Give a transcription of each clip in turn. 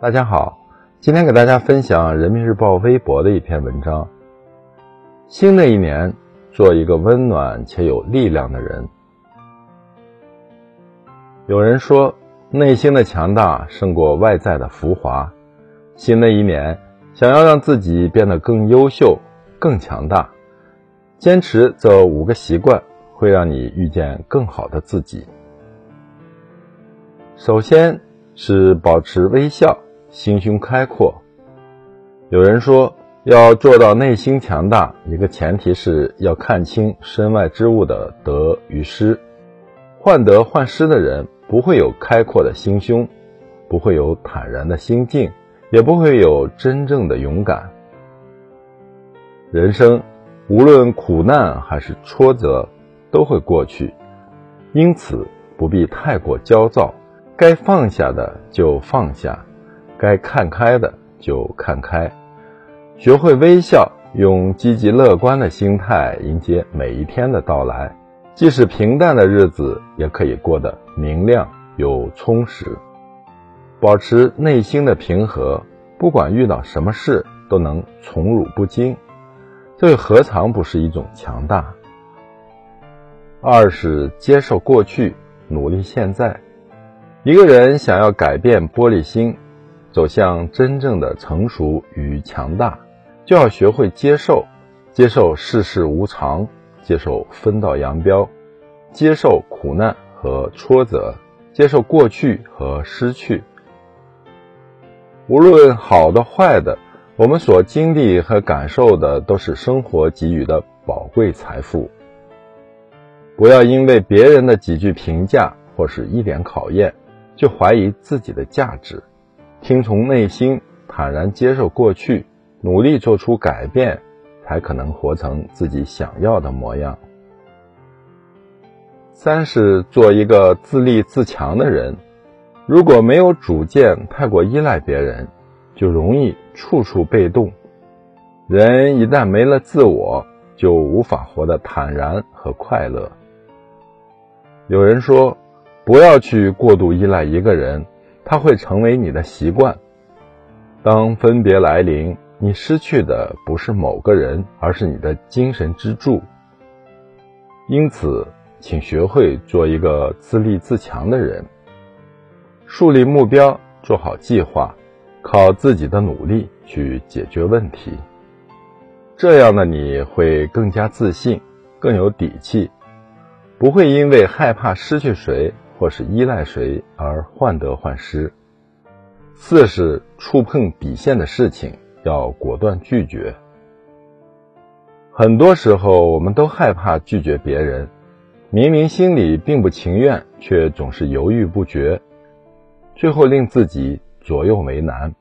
大家好，今天给大家分享人民日报微博的一篇文章。新的一年，做一个温暖且有力量的人。有人说，内心的强大胜过外在的浮华。新的一年，想要让自己变得更优秀、更强大，坚持这五个习惯，会让你遇见更好的自己。首先是保持微笑。心胸开阔。有人说，要做到内心强大，一个前提是要看清身外之物的得与失。患得患失的人，不会有开阔的心胸，不会有坦然的心境，也不会有真正的勇敢。人生，无论苦难还是挫折，都会过去，因此不必太过焦躁，该放下的就放下。该看开的就看开，学会微笑，用积极乐观的心态迎接每一天的到来。即使平淡的日子，也可以过得明亮又充实。保持内心的平和，不管遇到什么事都能宠辱不惊，这又何尝不是一种强大？二是接受过去，努力现在。一个人想要改变玻璃心。走向真正的成熟与强大，就要学会接受，接受世事无常，接受分道扬镳，接受苦难和挫折，接受过去和失去。无论好的坏的，我们所经历和感受的都是生活给予的宝贵财富。不要因为别人的几句评价或是一点考验，就怀疑自己的价值。听从内心，坦然接受过去，努力做出改变，才可能活成自己想要的模样。三是做一个自立自强的人。如果没有主见，太过依赖别人，就容易处处被动。人一旦没了自我，就无法活得坦然和快乐。有人说，不要去过度依赖一个人。他会成为你的习惯。当分别来临，你失去的不是某个人，而是你的精神支柱。因此，请学会做一个自立自强的人，树立目标，做好计划，靠自己的努力去解决问题。这样的你会更加自信，更有底气，不会因为害怕失去谁。或是依赖谁而患得患失。四是触碰底线的事情要果断拒绝。很多时候，我们都害怕拒绝别人，明明心里并不情愿，却总是犹豫不决，最后令自己左右为难。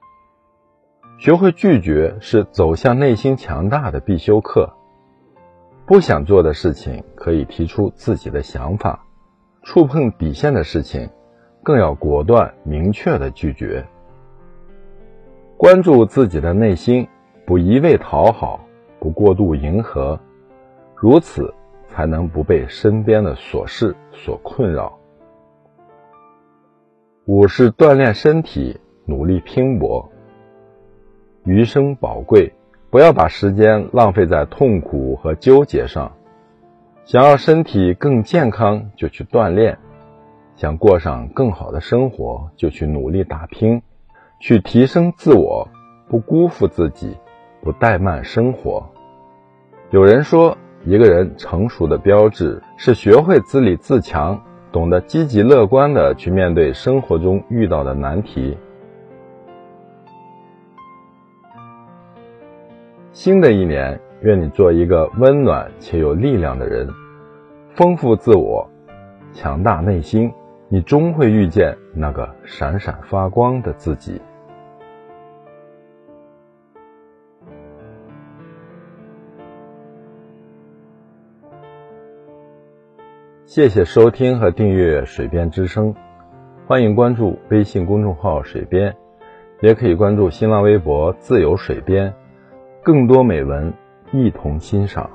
学会拒绝是走向内心强大的必修课。不想做的事情，可以提出自己的想法。触碰底线的事情，更要果断明确的拒绝。关注自己的内心，不一味讨好，不过度迎合，如此才能不被身边的琐事所困扰。五是锻炼身体，努力拼搏。余生宝贵，不要把时间浪费在痛苦和纠结上。想要身体更健康，就去锻炼；想过上更好的生活，就去努力打拼，去提升自我，不辜负自己，不怠慢生活。有人说，一个人成熟的标志是学会自立自强，懂得积极乐观的去面对生活中遇到的难题。新的一年。愿你做一个温暖且有力量的人，丰富自我，强大内心，你终会遇见那个闪闪发光的自己。谢谢收听和订阅《水边之声》，欢迎关注微信公众号“水边”，也可以关注新浪微博“自由水边”，更多美文。一同欣赏。